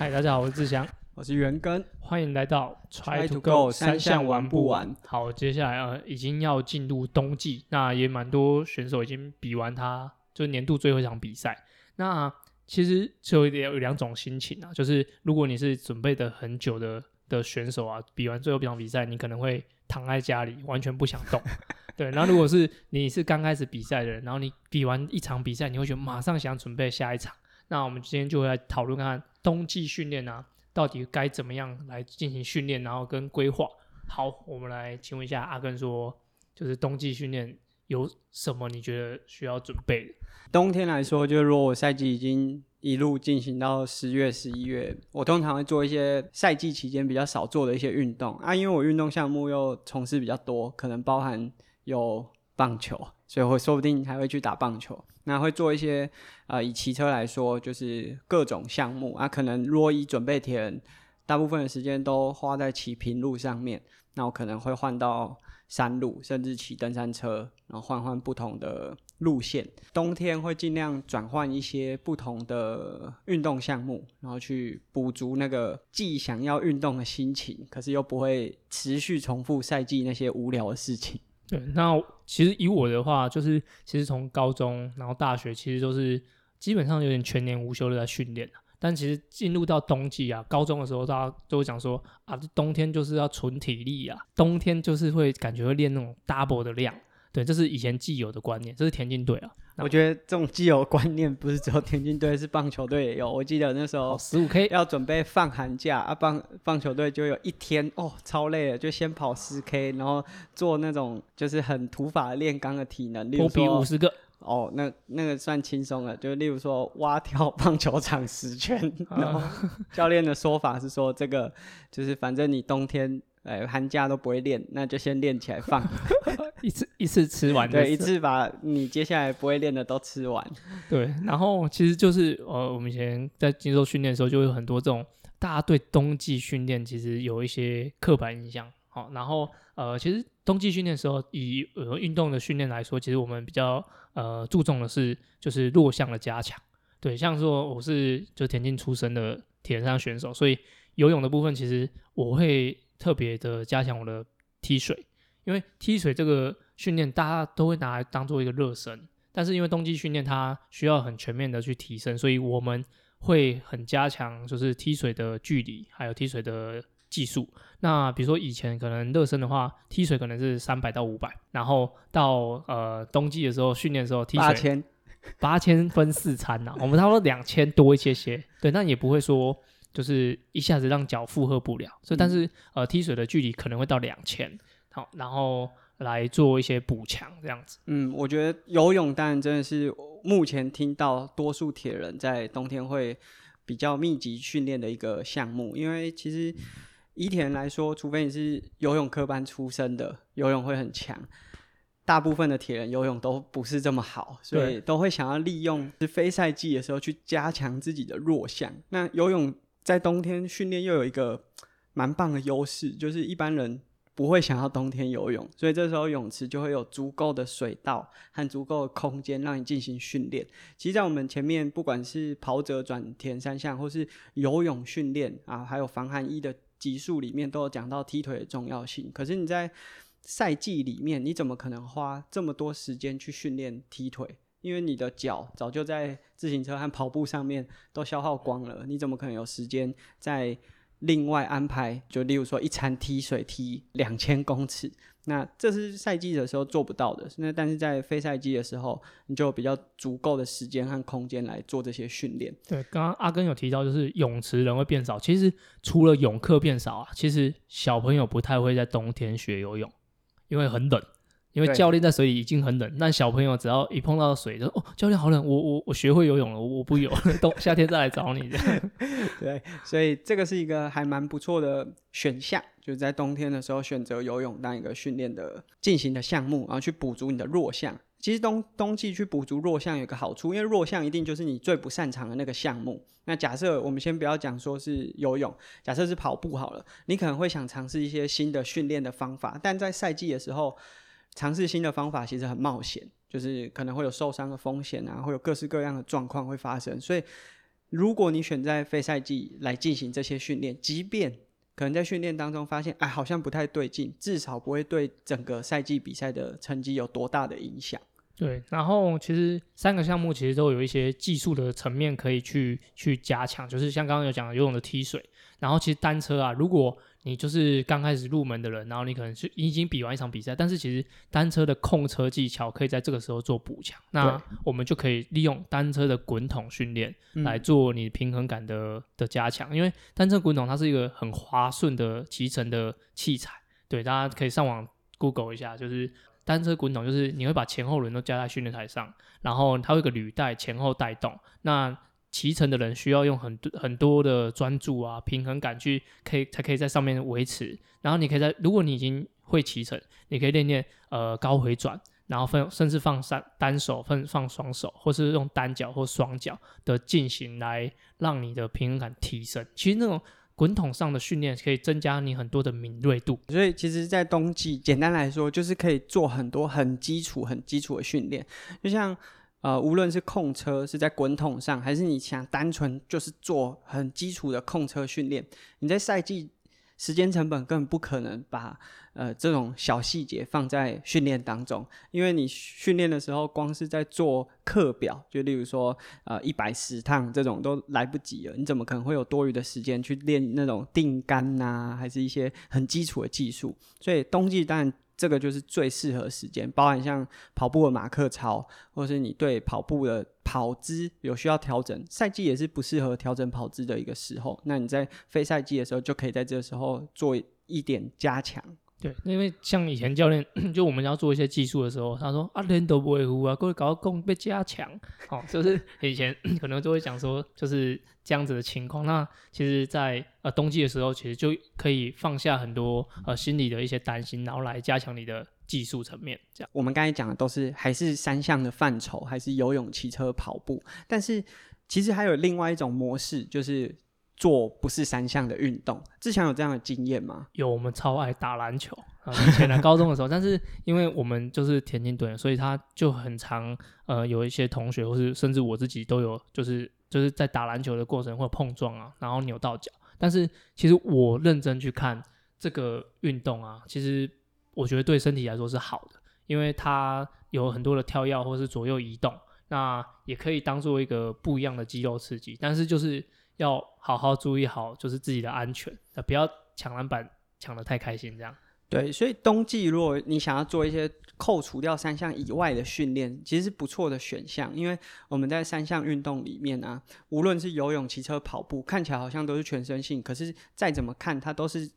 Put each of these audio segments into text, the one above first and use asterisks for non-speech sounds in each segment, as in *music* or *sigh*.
嗨，大家好，我是志祥，我是元根，欢迎来到 Try to go，三项玩不完。好，接下来呃，已经要进入冬季，那也蛮多选手已经比完他就是年度最后一场比赛。那其实就有有两种心情啊，就是如果你是准备的很久的的选手啊，比完最后一场比赛，你可能会躺在家里完全不想动。*laughs* 对，然后如果是你是刚开始比赛的人，然后你比完一场比赛，你会觉得马上想准备下一场。那我们今天就会来讨论看冬季训练啊，到底该怎么样来进行训练，然后跟规划。好，我们来请问一下阿根说，就是冬季训练有什么你觉得需要准备的？冬天来说，就如果我赛季已经一路进行到十月、十一月，我通常会做一些赛季期间比较少做的一些运动啊，因为我运动项目又从事比较多，可能包含。有棒球，所以会说不定还会去打棒球。那会做一些呃，以骑车来说，就是各种项目啊。可能如果以准备铁人，大部分的时间都花在骑平路上面，那我可能会换到山路，甚至骑登山车，然后换换不同的路线。冬天会尽量转换一些不同的运动项目，然后去补足那个既想要运动的心情，可是又不会持续重复赛季那些无聊的事情。对，那其实以我的话，就是其实从高中然后大学，其实都是基本上有点全年无休的在训练但其实进入到冬季啊，高中的时候大家都会讲说啊，冬天就是要存体力啊，冬天就是会感觉会练那种 double 的量。对，这是以前既有的观念，这是田径队啊。我觉得这种既有观念不是只有田径队，是棒球队也有。我记得那时候十五 K 要准备放寒假啊，棒棒球队就有一天哦，超累了，就先跑十 K，然后做那种就是很土法炼钢的体能，例如说五十个哦，那那个算轻松了。就例如说蛙跳 *laughs* 棒球场十圈，然后 *laughs* 教练的说法是说这个就是反正你冬天。哎，寒假都不会练，那就先练起来放，*laughs* 一次一次吃完，对，一次把你接下来不会练的都吃完。*laughs* 对，然后其实就是呃，我们以前在接受训练的时候，就有很多这种大家对冬季训练其实有一些刻板印象。好，然后呃，其实冬季训练的时候，以呃运动的训练来说，其实我们比较呃注重的是就是弱项的加强。对，像说我是就田径出身的铁人三项选手，所以游泳的部分其实我会。特别的加强我的踢水，因为踢水这个训练大家都会拿来当做一个热身，但是因为冬季训练它需要很全面的去提升，所以我们会很加强就是踢水的距离，还有踢水的技术。那比如说以前可能热身的话，踢水可能是三百到五百，然后到呃冬季的时候训练的时候踢水八千，八千分四餐呐，我们差不多两千多一些些，对，那也不会说。就是一下子让脚负荷不了，所以但是呃踢水的距离可能会到两千，好，然后来做一些补强这样子。嗯，我觉得游泳当然真的是目前听到多数铁人在冬天会比较密集训练的一个项目，因为其实以铁人来说，除非你是游泳科班出身的，游泳会很强，大部分的铁人游泳都不是这么好，所以都会想要利用是非赛季的时候去加强自己的弱项。那游泳。在冬天训练又有一个蛮棒的优势，就是一般人不会想要冬天游泳，所以这时候泳池就会有足够的水道和足够的空间让你进行训练。其实，在我们前面不管是跑者转田三项，或是游泳训练啊，还有防寒衣的集数里面，都有讲到踢腿的重要性。可是你在赛季里面，你怎么可能花这么多时间去训练踢腿？因为你的脚早就在自行车和跑步上面都消耗光了，你怎么可能有时间再另外安排？就例如说一餐踢水踢两千公尺，那这是赛季的时候做不到的。那但是在非赛季的时候，你就比较足够的时间和空间来做这些训练。对，刚刚阿根有提到，就是泳池人会变少。其实除了泳客变少啊，其实小朋友不太会在冬天学游泳，因为很冷。因为教练在水里已经很冷，但小朋友只要一碰到水，就哦，教练好冷，我我我学会游泳了，我不游，*laughs* 冬夏天再来找你。*laughs* 对，所以这个是一个还蛮不错的选项，就是在冬天的时候选择游泳当一个训练的进行的项目，然后去补足你的弱项。其实冬冬季去补足弱项有个好处，因为弱项一定就是你最不擅长的那个项目。那假设我们先不要讲说是游泳，假设是跑步好了，你可能会想尝试一些新的训练的方法，但在赛季的时候。尝试新的方法其实很冒险，就是可能会有受伤的风险啊，会有各式各样的状况会发生。所以如果你选在非赛季来进行这些训练，即便可能在训练当中发现，哎，好像不太对劲，至少不会对整个赛季比赛的成绩有多大的影响。对，然后其实三个项目其实都有一些技术的层面可以去去加强，就是像刚刚有讲游泳的踢水，然后其实单车啊，如果你就是刚开始入门的人，然后你可能是已经比完一场比赛，但是其实单车的控车技巧可以在这个时候做补强，那我们就可以利用单车的滚筒训练来做你平衡感的的加强，因为单车滚筒它是一个很滑顺的骑乘的器材，对，大家可以上网 Google 一下，就是。单车滚筒就是你会把前后轮都加在训练台上，然后它有个履带前后带动。那骑乘的人需要用很多很多的专注啊、平衡感去可以才可以在上面维持。然后你可以在如果你已经会骑乘，你可以练练呃高回转，然后分甚至放三单手分放双手，或是用单脚或双脚的进行来让你的平衡感提升。其实那种。滚筒上的训练可以增加你很多的敏锐度，所以其实，在冬季，简单来说，就是可以做很多很基础、很基础的训练。就像呃，无论是控车是在滚筒上，还是你想单纯就是做很基础的控车训练，你在赛季时间成本根本不可能把。呃，这种小细节放在训练当中，因为你训练的时候，光是在做课表，就例如说，呃，一百十趟这种都来不及了，你怎么可能会有多余的时间去练那种定杆呐，还是一些很基础的技术？所以冬季当然这个就是最适合时间，包含像跑步的马克操，或是你对跑步的跑姿有需要调整，赛季也是不适合调整跑姿的一个时候。那你在非赛季的时候，就可以在这个时候做一点加强。对，因为像以前教练，*clears throat* 就我们要做一些技术的时候，他说啊，人都不会呼啊，各位搞功被加强，哦，就是 *laughs* 以前 *clears throat* 可能就会讲说，就是这样子的情况。那其实，在呃冬季的时候，其实就可以放下很多呃心里的一些担心，然后来加强你的技术层面。这样，我们刚才讲的都是还是三项的范畴，还是游泳、骑车、跑步，但是其实还有另外一种模式，就是。做不是三项的运动，志强有这样的经验吗？有，我们超爱打篮球啊！以前在高中的时候，但是因为我们就是田径队，所以他就很常呃有一些同学，或是甚至我自己都有，就是就是在打篮球的过程会碰撞啊，然后扭到脚。但是其实我认真去看这个运动啊，其实我觉得对身体来说是好的，因为它有很多的跳跃或是左右移动，那也可以当做一个不一样的肌肉刺激。但是就是。要好好注意好，就是自己的安全，不要抢篮板抢得太开心，这样。对，所以冬季如果你想要做一些扣除掉三项以外的训练，其实是不错的选项，因为我们在三项运动里面啊，无论是游泳、骑车、跑步，看起来好像都是全身性，可是再怎么看，它都是。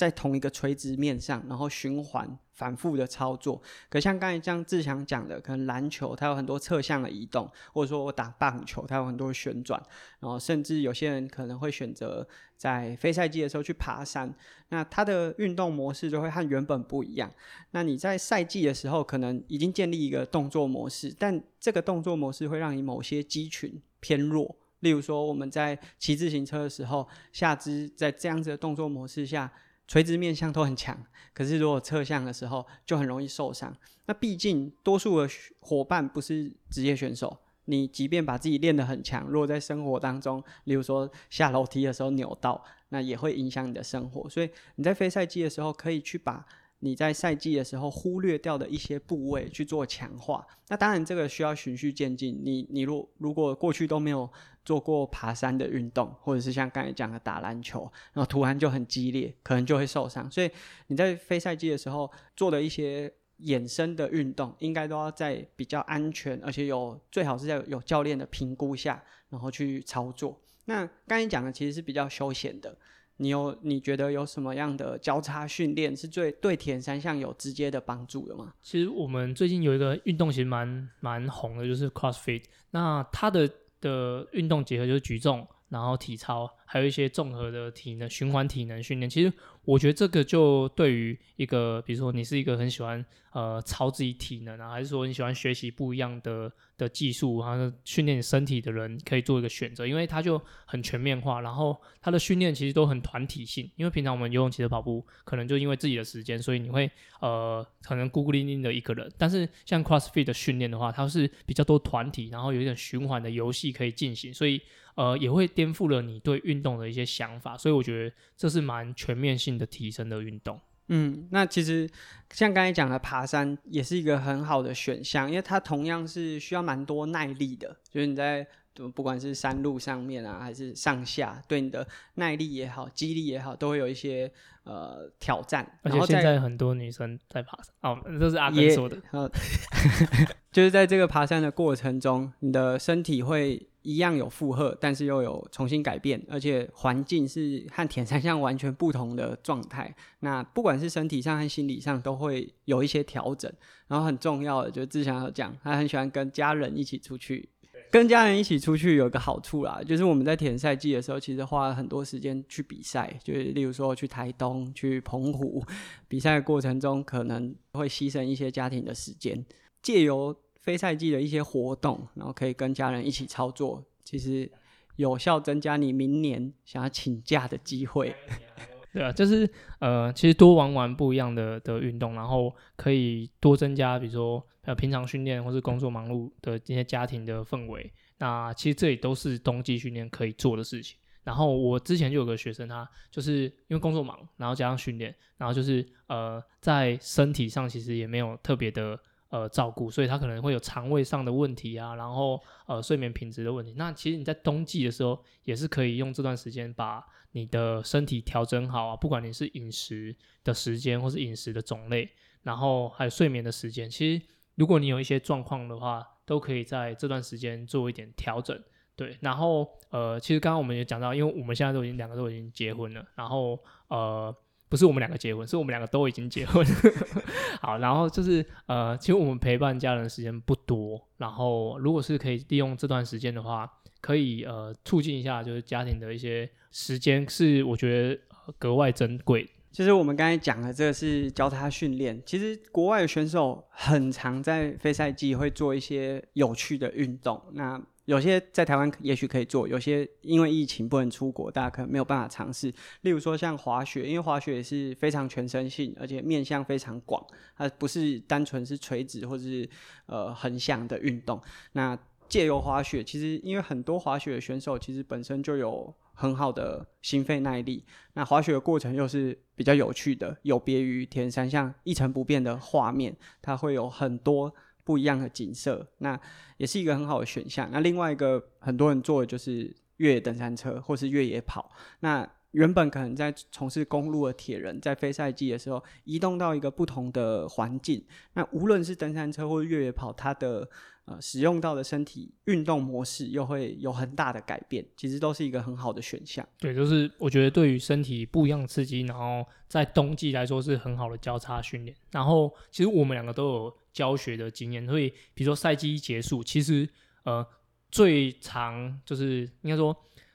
在同一个垂直面上，然后循环反复的操作。可像刚才像志强讲的，可能篮球它有很多侧向的移动，或者说我打棒球它有很多旋转，然后甚至有些人可能会选择在非赛季的时候去爬山，那它的运动模式就会和原本不一样。那你在赛季的时候可能已经建立一个动作模式，但这个动作模式会让你某些肌群偏弱。例如说我们在骑自行车的时候，下肢在这样子的动作模式下。垂直面向都很强，可是如果侧向的时候就很容易受伤。那毕竟多数的伙伴不是职业选手，你即便把自己练得很强，如果在生活当中，例如说下楼梯的时候扭到，那也会影响你的生活。所以你在非赛季的时候，可以去把你在赛季的时候忽略掉的一些部位去做强化。那当然这个需要循序渐进。你你如如果过去都没有。做过爬山的运动，或者是像刚才讲的打篮球，然后突然就很激烈，可能就会受伤。所以你在非赛季的时候做的一些衍生的运动，应该都要在比较安全，而且有最好是在有教练的评估下，然后去操作。那刚才讲的其实是比较休闲的。你有你觉得有什么样的交叉训练是最对田三项有直接的帮助的吗？其实我们最近有一个运动其实蛮蛮红的，就是 CrossFit。那它的的运动结合就是举重，然后体操，还有一些综合的体能循环体能训练。其实我觉得这个就对于一个，比如说你是一个很喜欢呃超自己体能啊，还是说你喜欢学习不一样的的技术，然后训练你身体的人，可以做一个选择，因为它就很全面化，然后它的训练其实都很团体性。因为平常我们游泳、骑车、跑步，可能就因为自己的时间，所以你会呃可能孤孤零零的一个人。但是像 CrossFit 的训练的话，它是比较多团体，然后有一点循环的游戏可以进行，所以。呃，也会颠覆了你对运动的一些想法，所以我觉得这是蛮全面性的提升的运动。嗯，那其实像刚才讲的，爬山也是一个很好的选项，因为它同样是需要蛮多耐力的，就是你在不管是山路上面啊，还是上下，对你的耐力也好、肌力也好，都会有一些呃挑战。而且现在很多女生在爬山，哦，这是阿根说的，*laughs* 就是在这个爬山的过程中，你的身体会。一样有负荷，但是又有重新改变，而且环境是和铁三项完全不同的状态。那不管是身体上和心理上，都会有一些调整。然后很重要的，就是志强有讲，他很喜欢跟家人一起出去。跟家人一起出去有一个好处啦，就是我们在田赛季的时候，其实花了很多时间去比赛，就是例如说去台东、去澎湖，比赛的过程中可能会牺牲一些家庭的时间，借由。非赛季的一些活动，然后可以跟家人一起操作，其实有效增加你明年想要请假的机会。*laughs* 对啊，就是呃，其实多玩玩不一样的的运动，然后可以多增加，比如说呃平常训练或是工作忙碌的这些家庭的氛围。那其实这里都是冬季训练可以做的事情。然后我之前就有个学生，他就是因为工作忙，然后加上训练，然后就是呃在身体上其实也没有特别的。呃，照顾，所以他可能会有肠胃上的问题啊，然后呃，睡眠品质的问题。那其实你在冬季的时候，也是可以用这段时间把你的身体调整好啊，不管你是饮食的时间，或是饮食的种类，然后还有睡眠的时间。其实如果你有一些状况的话，都可以在这段时间做一点调整。对，然后呃，其实刚刚我们也讲到，因为我们现在都已经两个都已经结婚了，然后呃。不是我们两个结婚，是我们两个都已经结婚。*laughs* 好，然后就是呃，其实我们陪伴家人的时间不多。然后，如果是可以利用这段时间的话，可以呃促进一下，就是家庭的一些时间，是我觉得格外珍贵。其实我们刚才讲的这个是教他训练。其实国外的选手很常在非赛季会做一些有趣的运动。那有些在台湾也许可以做，有些因为疫情不能出国，大家可能没有办法尝试。例如说像滑雪，因为滑雪也是非常全身性，而且面向非常广，它不是单纯是垂直或者是呃横向的运动。那借由滑雪，其实因为很多滑雪选手其实本身就有很好的心肺耐力，那滑雪的过程又是比较有趣的，有别于田山，像一成不变的画面，它会有很多。不一样的景色，那也是一个很好的选项。那另外一个很多人做的就是越野登山车或是越野跑。那原本可能在从事公路的铁人，在非赛季的时候移动到一个不同的环境，那无论是登山车或越野跑，它的呃使用到的身体运动模式又会有很大的改变。其实都是一个很好的选项。对，就是我觉得对于身体不一样刺激，然后在冬季来说是很好的交叉训练。然后其实我们两个都有。教学的经验，所以比如说赛季一结束，其实呃最长就是应该说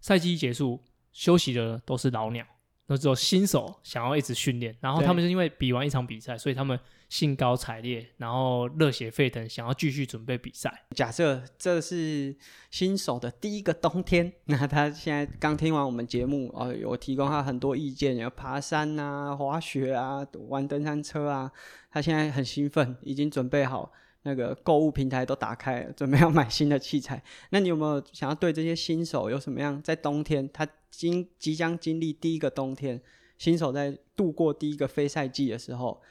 赛季一结束休息的都是老鸟，那只有新手想要一直训练，然后他们是因为比完一场比赛，所以他们。兴高采烈，然后热血沸腾，想要继续准备比赛。假设这是新手的第一个冬天，*laughs* 那他现在刚听完我们节目，哦，有提供他很多意见，有爬山啊、滑雪啊、玩登山车啊，他现在很兴奋，已经准备好那个购物平台都打开了，准备要买新的器材。那你有没有想要对这些新手有什么样？在冬天，他经即将经历第一个冬天，新手在度过第一个非赛季的时候。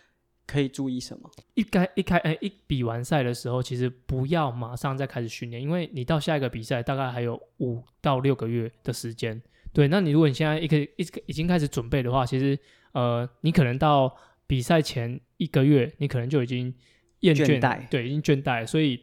可以注意什么？一开一开哎，一比完赛的时候，其实不要马上再开始训练，因为你到下一个比赛大概还有五到六个月的时间。对，那你如果你现在一个一已经开始准备的话，其实呃，你可能到比赛前一个月，你可能就已经厌倦，对，已经倦怠，所以。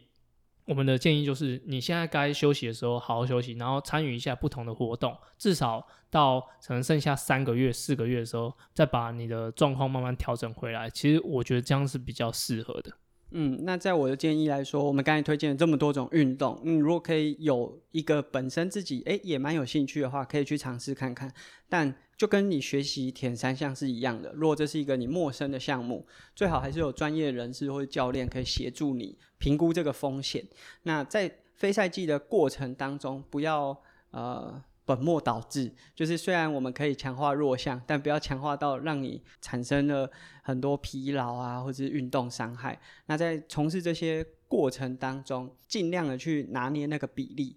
我们的建议就是，你现在该休息的时候好好休息，然后参与一下不同的活动，至少到可能剩下三个月、四个月的时候，再把你的状况慢慢调整回来。其实我觉得这样是比较适合的。嗯，那在我的建议来说，我们刚才推荐了这么多种运动，嗯，如果可以有一个本身自己诶也蛮有兴趣的话，可以去尝试看看。但就跟你学习田三项是一样的，如果这是一个你陌生的项目，最好还是有专业人士或者教练可以协助你评估这个风险。那在非赛季的过程当中，不要呃。本末倒置，就是虽然我们可以强化弱项，但不要强化到让你产生了很多疲劳啊，或者是运动伤害。那在从事这些过程当中，尽量的去拿捏那个比例。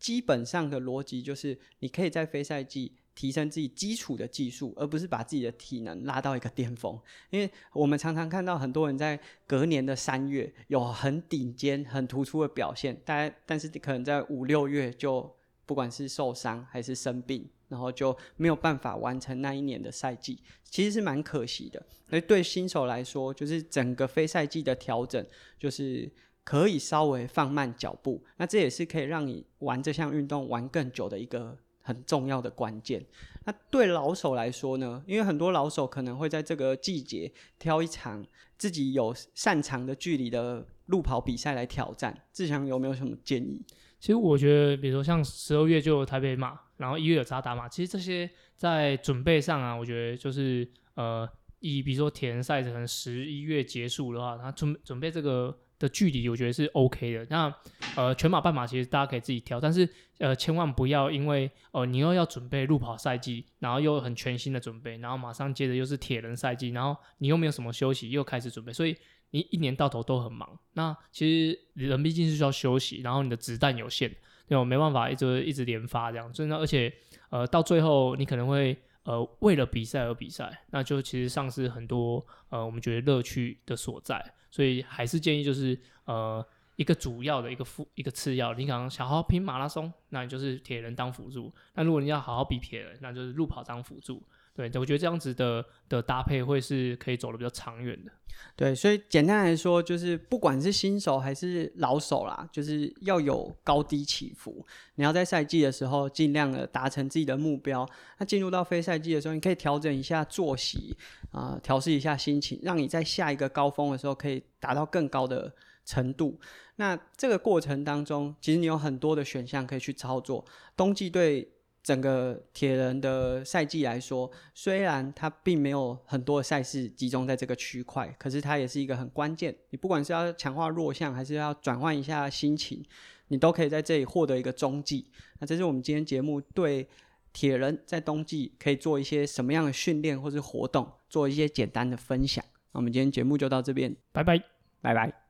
基本上的逻辑就是，你可以在非赛季提升自己基础的技术，而不是把自己的体能拉到一个巅峰。因为我们常常看到很多人在隔年的三月有很顶尖、很突出的表现，大概但是可能在五六月就。不管是受伤还是生病，然后就没有办法完成那一年的赛季，其实是蛮可惜的。而对新手来说，就是整个非赛季的调整，就是可以稍微放慢脚步。那这也是可以让你玩这项运动玩更久的一个很重要的关键。那对老手来说呢？因为很多老手可能会在这个季节挑一场自己有擅长的距离的路跑比赛来挑战。志强有没有什么建议？其实我觉得，比如说像十二月就有台北马，然后一月有扎达马，其实这些在准备上啊，我觉得就是呃，以比如说铁人赛可能十一月结束的话，他准准备这个的距离，我觉得是 OK 的。那呃，全马半马其实大家可以自己挑，但是呃，千万不要因为哦，你又要准备路跑赛季，然后又很全新的准备，然后马上接着又是铁人赛季，然后你又没有什么休息，又开始准备，所以。你一年到头都很忙，那其实人毕竟是需要休息，然后你的子弹有限，对吧？没办法一直一直连发这样，真的，而且呃，到最后你可能会呃为了比赛而比赛，那就其实丧失很多呃我们觉得乐趣的所在，所以还是建议就是呃一个主要的一个副一个次要，你可能想好好拼马拉松，那你就是铁人当辅助；那如果你要好好比铁人，那就是路跑当辅助。对，我觉得这样子的的搭配会是可以走的比较长远的。对，所以简单来说，就是不管是新手还是老手啦，就是要有高低起伏。你要在赛季的时候尽量的达成自己的目标，那进入到非赛季的时候，你可以调整一下作息啊，调试一下心情，让你在下一个高峰的时候可以达到更高的程度。那这个过程当中，其实你有很多的选项可以去操作。冬季对。整个铁人的赛季来说，虽然它并没有很多的赛事集中在这个区块，可是它也是一个很关键。你不管是要强化弱项，还是要转换一下心情，你都可以在这里获得一个中继。那这是我们今天节目对铁人在冬季可以做一些什么样的训练或是活动，做一些简单的分享。那我们今天节目就到这边，拜拜，拜拜。